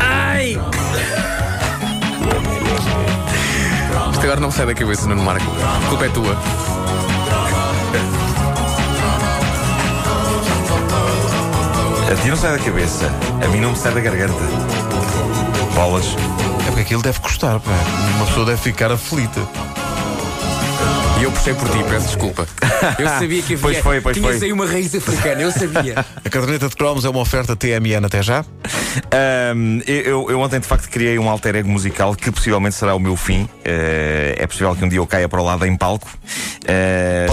Ai! Isto agora não me sai da cabeça, Nuno Marco. A culpa é tua. A ti não sai da cabeça, a mim não me sai da garganta. Bolas. É porque aquilo deve custar, pá. Uma pessoa deve ficar aflita. Eu puxei por ti, peço desculpa. Eu sabia que havia. Pois foi, pois Tinhas foi. aí uma raiz africana, eu sabia. A caderneta de cromos é uma oferta TMN até já. Ahm, eu, eu ontem de facto criei um alter ego musical que possivelmente será o meu fim. Eh, é possível que um dia eu caia para o lado em palco.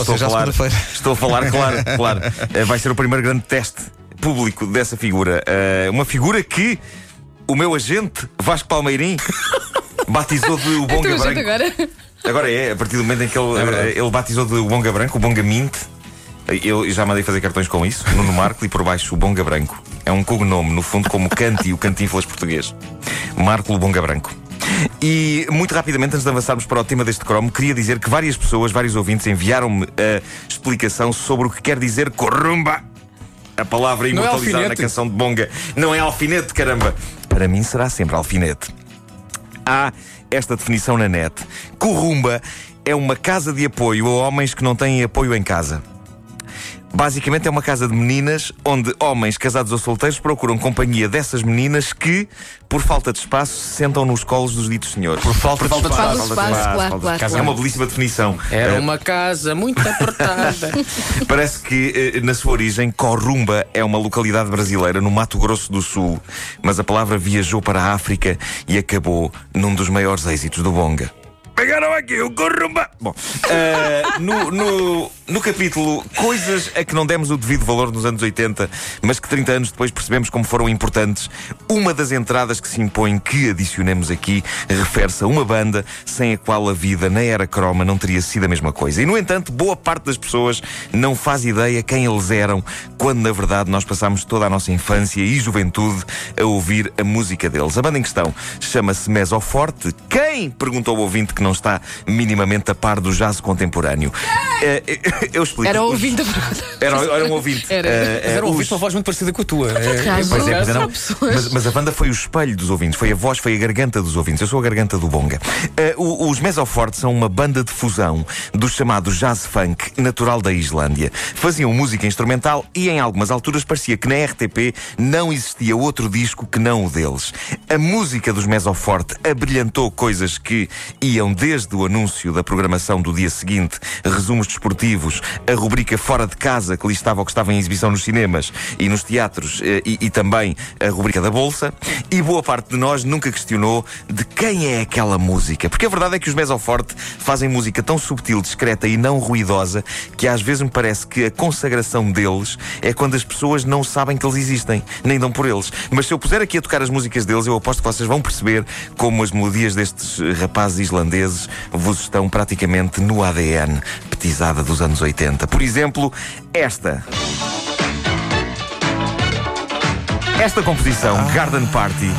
Ser já a falar, estou a falar, claro, claro. Eh, vai ser o primeiro grande teste público dessa figura. Uma figura que o meu agente, Vasco Palmeirim, batizou de o Bonga Então, Branco. agora. Agora é, a partir do momento em que ele, eh, ele batizou de Bonga Branco, o Bonga Mint. Eu já mandei fazer cartões com isso, Nuno Marco e por baixo o Bonga Branco. É um cognome, no fundo, como o Canti, o Cantinflas português. Marco o Bonga Branco. E muito rapidamente, antes de avançarmos para o tema deste cromo, queria dizer que várias pessoas, vários ouvintes, enviaram-me a explicação sobre o que quer dizer corrumba. A palavra é imortalizada na alfinete. canção de Bonga. Não é alfinete, caramba. Para mim será sempre alfinete. Há esta definição na net. Corrumba é uma casa de apoio a homens que não têm apoio em casa. Basicamente é uma casa de meninas onde homens casados ou solteiros procuram companhia dessas meninas que, por falta de espaço, se sentam nos colos dos ditos senhores. Por falta, falta de Falta de espaço. espaço, claro, falta de claro, espaço. claro. É uma belíssima definição. Era Eh, uma casa muito apertada. Parece que, eh, na sua origem, Corrumba é uma localidade brasileira no Mato Grosso do Sul, mas a palavra viajou para a África e acabou num dos maiores êxitos do Bonga. Pegaram aqui o Corrumba! Bom, eh, no, no, no capítulo Coisas a que não demos o devido valor nos anos 80, mas que 30 anos depois percebemos como foram importantes, uma das entradas que se impõe que adicionemos aqui refere-se a uma banda sem a qual a vida na era croma não teria sido a mesma coisa. E, no entanto, boa parte das pessoas não faz ideia quem eles eram, quando na verdade nós passámos toda a nossa infância e juventude a ouvir a música deles. A banda em questão chama-se Mesoforte. Quem? Perguntou o ouvinte que não está minimamente a par do jazz contemporâneo. Eh, eu explico. Era ouvinte da pergunta. Era, era um ouvinte. Era. Eh, Mas eh, era um os- ouvinte uma voz muito parecida com a tua. É. Pois é, é, não. Mas, mas a banda foi o espelho dos ouvintes, foi a voz, foi a garganta dos ouvintes. Eu sou a garganta do Bonga. Eh, o- os Mesoforte são uma banda de fusão do chamado jazz funk natural da Islândia. Faziam música instrumental e em algumas alturas parecia que na RTP não existia outro disco que não o deles. A música dos Mesoforte abrilhantou coisas que iam desde o anúncio da programação do dia seguinte, resumos desportivos, a rubrica Fora de Casa, que listava o que estava em exibição nos cinemas e nos teatros, eh, e, e também a rubrica da Bolsa, e boa parte de nós nunca questionou de quem é aquela música. Porque a verdade é que os Mesoforte fazem música tão subtil, discreta e não ruidosa que às vezes me parece que a consagração deles é quando as pessoas não sabem que eles existem, nem dão por eles. Mas se eu puser aqui a tocar as músicas deles, eu aposto que vocês vão perceber como as melodias destes rapazes islandeses vos estão praticamente no ADN, petizada dos anos 80. Por exemplo, esta. Esta composição, Garden Party,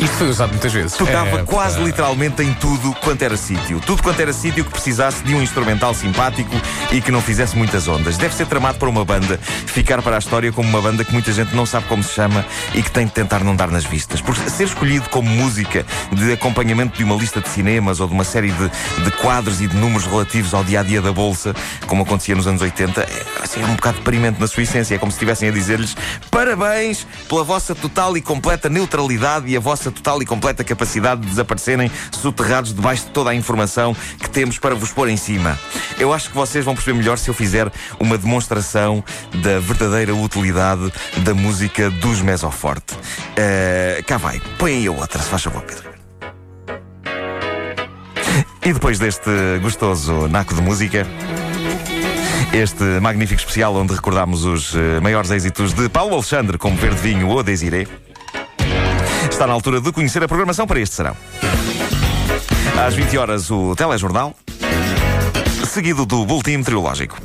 Isto foi usado muitas vezes. tocava É, quase pá. literalmente em tudo quanto era sítio. Tudo quanto era sítio que precisasse de um instrumental simpático e que não fizesse muitas ondas. Deve ser tramado para uma banda ficar para a história como uma banda que muita gente não sabe como se chama e que tem de tentar não dar nas vistas. Por ser escolhido como música de acompanhamento de uma lista de cinemas ou de uma série de, de quadros e de números relativos ao dia a dia da bolsa, como acontecia nos anos 80, é, assim, é um bocado deprimente na sua essência. É como se estivessem a dizer-lhes parabéns pela vossa total e completa neutralidade e a vossa total e completa capacidade de desaparecerem soterrados debaixo de toda a informação que temos para vos pôr em cima. Eu acho que vocês vão perceber melhor se eu fizer uma demonstração da verdadeira utilidade da música dos Mesoforte. Eh, cá vai, põe aí a outra, se faz favor, Pedro. E depois deste gostoso naco de música, este magnífico especial onde recordamos os eh, maiores êxitos de Paulo Alexandre como Verde Vinho ou Desiré, está na altura de conhecer a programação para este serão. Às 20 horas, o Telejornal, seguido do Boletim Meteorológico.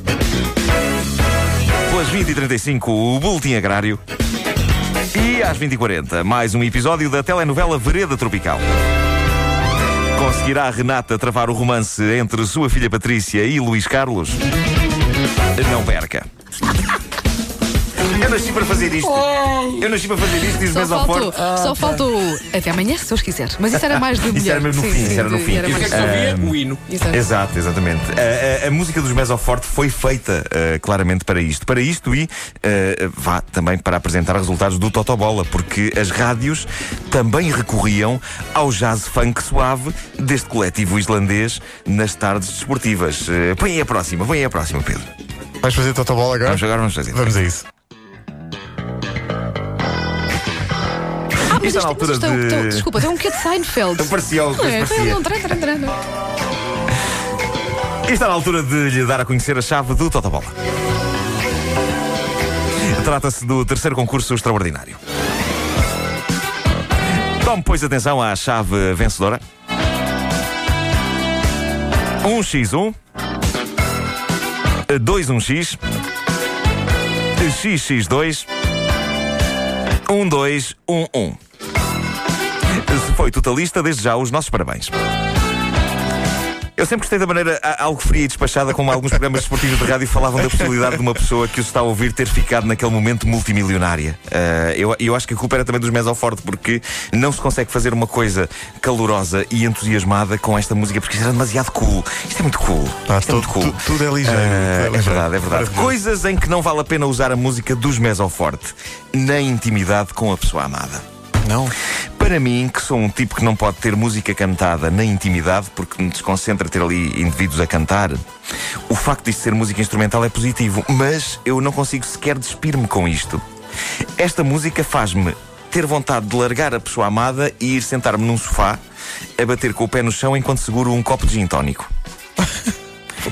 Pelas 20h35, o Boletim Agrário. E às 20h40, mais um episódio da telenovela Vereda Tropical. Conseguirá Renata travar o romance entre sua filha Patrícia e Luís Carlos? Não perca. Eu nasci para fazer isto. Eu nasci para fazer isto e os Só meus ao faltou, forte. só faltou até amanhã, se Deus quiser. Mas isso era mais de mulher. Isso era mesmo no Sim, fim, sim, isso era no de- fim. era E o que é que mais- se ouvia? O hino. Exato. Exato, exatamente. A, a- a música dos Mesoforte foi feita eh, claramente para isto. Para isto e eh, vá também para apresentar resultados do Totobola, porque as rádios também recorriam ao jazz funk suave deste coletivo islandês nas tardes desportivas. Eh, põe aí a próxima, põe aí a próxima, Pedro. Vais fazer totobola agora? Vamos agora, vamos fazer. Vamos a isso. Mas Isto é na altura mas isto é de- então, desculpa, tem um quê de Seinfeld. Parecia, Não é? parecia. Então, não, tran, tran, tran. E está na altura de lhe dar a conhecer a chave do Totobola. Trata-se do terceiro concurso extraordinário. Tome, pois, atenção à chave vencedora. 1x1, 2-1x, XX2, 1211. Foi totalista, desde já os nossos parabéns. Eu sempre gostei da maneira algo fria e despachada como alguns programas desportivos de rádio falavam da possibilidade de uma pessoa que os está a ouvir ter ficado naquele momento multimilionária. Ah, eu, eu acho que a culpa era também dos Mesoforte, porque não se consegue fazer uma coisa calorosa e entusiasmada com esta música, porque isto era demasiado cool. Isto é muito cool. Pá, isto é muito tudo- cool. tu- tudo é ligeiro, Ah, tudo é é verdade, é verdade. Coisas em que não vale a pena usar a música dos Mesoforte na intimidade com a pessoa amada. Não. Para mim, que sou um tipo que não pode ter música cantada na intimidade, porque me desconcentra ter ali indivíduos a cantar, o facto de isto ser música instrumental é positivo, mas eu não consigo sequer despir-me com isto. Esta música faz-me ter vontade de largar a pessoa amada e ir sentar-me num sofá a bater com o pé no chão enquanto seguro um copo de gin tónico.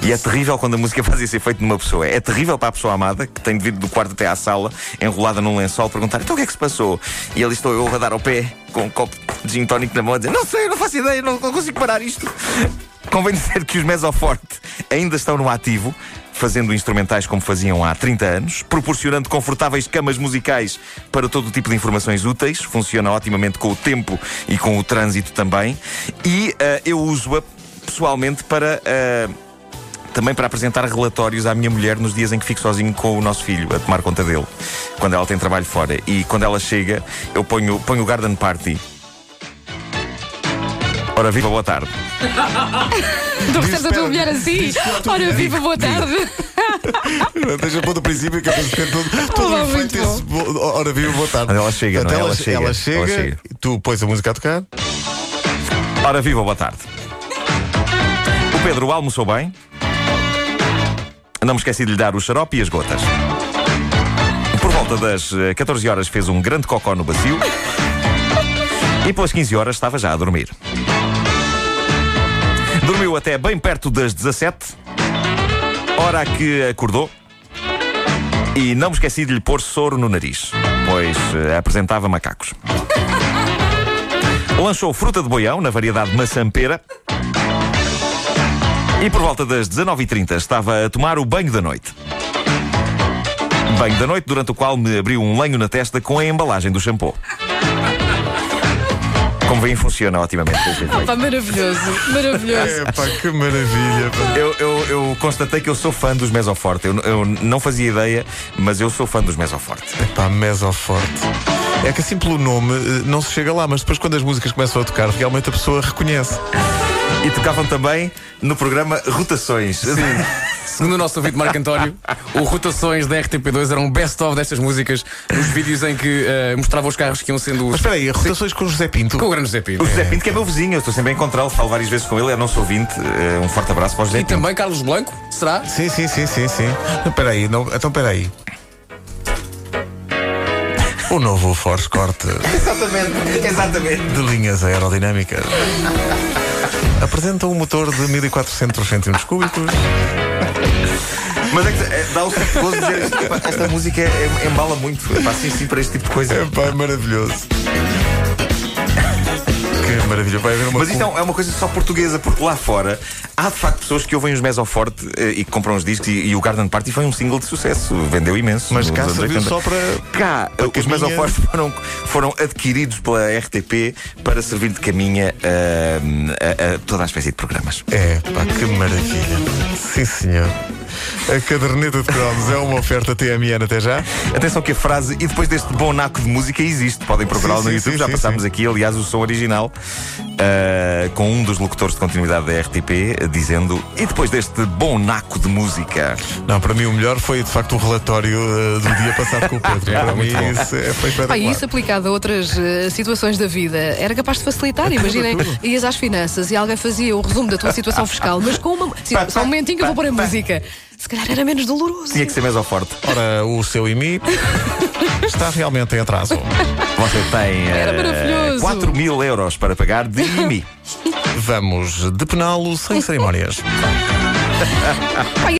E é terrível quando a música faz esse efeito numa pessoa. É terrível para a pessoa amada, que tem de vir do quarto até à sala, enrolada num lençol, perguntar: então o que é que se passou? E ali estou eu a dar ao pé, com um copo de gin tónico na mão, a dizer: não sei, não faço ideia, não, não consigo parar isto. Convém dizer que os Mesoforte ainda estão no ativo. Fazendo instrumentais como faziam há 30 anos, proporcionando confortáveis camas musicais para todo o tipo de informações úteis, funciona otimamente com o tempo e com o trânsito também. E ah, eu uso-a pessoalmente para ah, também para apresentar relatórios à minha mulher nos dias em que fico sozinho com o nosso filho, a tomar conta dele, quando ela tem trabalho fora. E quando ela chega, eu ponho, ponho o Garden Party. Ora, viva, boa tarde. Tu percebes a tua mulher assim? Ora, viva, boa tarde. Deixa pôr do princípio que é para ter todo, todo Olá, o efeito bo- Ora, viva, boa tarde. Ela chega, não é? Portanto, Ela chega, ela chega, ela chega. tu pões a música a tocar. Ora, viva, boa tarde. O Pedro almoçou bem. Não me esqueci de lhe dar o xarope e as gotas. Por volta das eh, 14 horas fez um grande cocó no bacio. E pelas 15 horas estava já a dormir. Dormiu até bem perto das 17, hora que acordou. E não me esqueci de lhe pôr soro no nariz, pois eh, apresentava macacos. Lançou fruta de boião na variedade maçã-pera. E por volta das 19h30 estava a tomar o banho da noite. Banho da noite, durante o qual me abriu um lenho na testa com a embalagem do shampoo. Como veem, funciona otimamente. Pá, maravilhoso, maravilhoso. É pá, que maravilha. pá. Eu, eu, eu constatei que eu sou fã dos Mesoforte. Eu, eu não fazia ideia, mas eu sou fã dos Mesoforte. Pá, mesoforte. É que assim pelo nome eh, não se chega lá, mas depois quando as músicas começam a tocar, realmente a pessoa reconhece. E tocavam também no programa Rotações. Segundo o nosso ouvinte Marco António, o Rotações da RTP2 eram um best-of destas músicas nos vídeos em que eh, mostrava os carros que iam sendo. Mas espera aí, rotações com o José Pinto. Com o grande José Pinto. O José Pinto, que é meu vizinho, eu estou sempre a encontrá-lo, falo várias vezes com ele, é nosso ouvinte. Eh, Um forte abraço para o José E Pinto. também Carlos Blanco, será? Sim, sim, sim, sim, sim. Não, Espera aí, não, então espera aí. O novo Force Corte Exatamente, exatamente. de linhas aerodinâmicas apresenta um motor de 1400 centímetros cúbicos. Mas é que é, dá o gozo dizer isto. Esta música é- é- embala muito. Epá, sim, sim, para este tipo de coisa. É pá, é maravilhoso. Maravilha. Vai haver uma. Mas isto é um- é uma coisa só portuguesa, porque lá fora há de facto pessoas que ouvem os Mesoforte eh, e que compram os discos e, e o Garden Party foi um single de sucesso, vendeu imenso. Mas cá serviu 80. só para. Cá, para os caminha. Mesoforte foram, foram adquiridos pela RTP para servir de caminha ah, a, a toda a espécie de programas. É, pá, que maravilha. Sim, senhor. A caderneta de cromos é uma oferta TMN até já. Atenção que a frase e depois deste bom naco de música existe. Podem procurá-lo no sim, YouTube. sim, Já sim, passámos aqui, aliás, o som original uh, com um dos locutores de continuidade da RTP uh, dizendo e depois deste bom naco de música. Não, para mim o melhor foi de facto o relatório uh, do dia passado com o Pedro. É, para mim isso é, foi espetacular. E isso aplicado a outras eh, situações da vida era capaz de facilitar. Imaginem, ias às finanças e alguém fazia o resumo da tua situação fiscal, mas com uma. Sim, só um momentinho que eu vou pôr a música. Se calhar era menos doloroso. Tinha que ser mais ao forte. Ora, o seu IMI está realmente em atraso. Você tem Era maravilhoso. 4 mil euros para pagar de IMI. Vamos depená-lo sem cerimónias.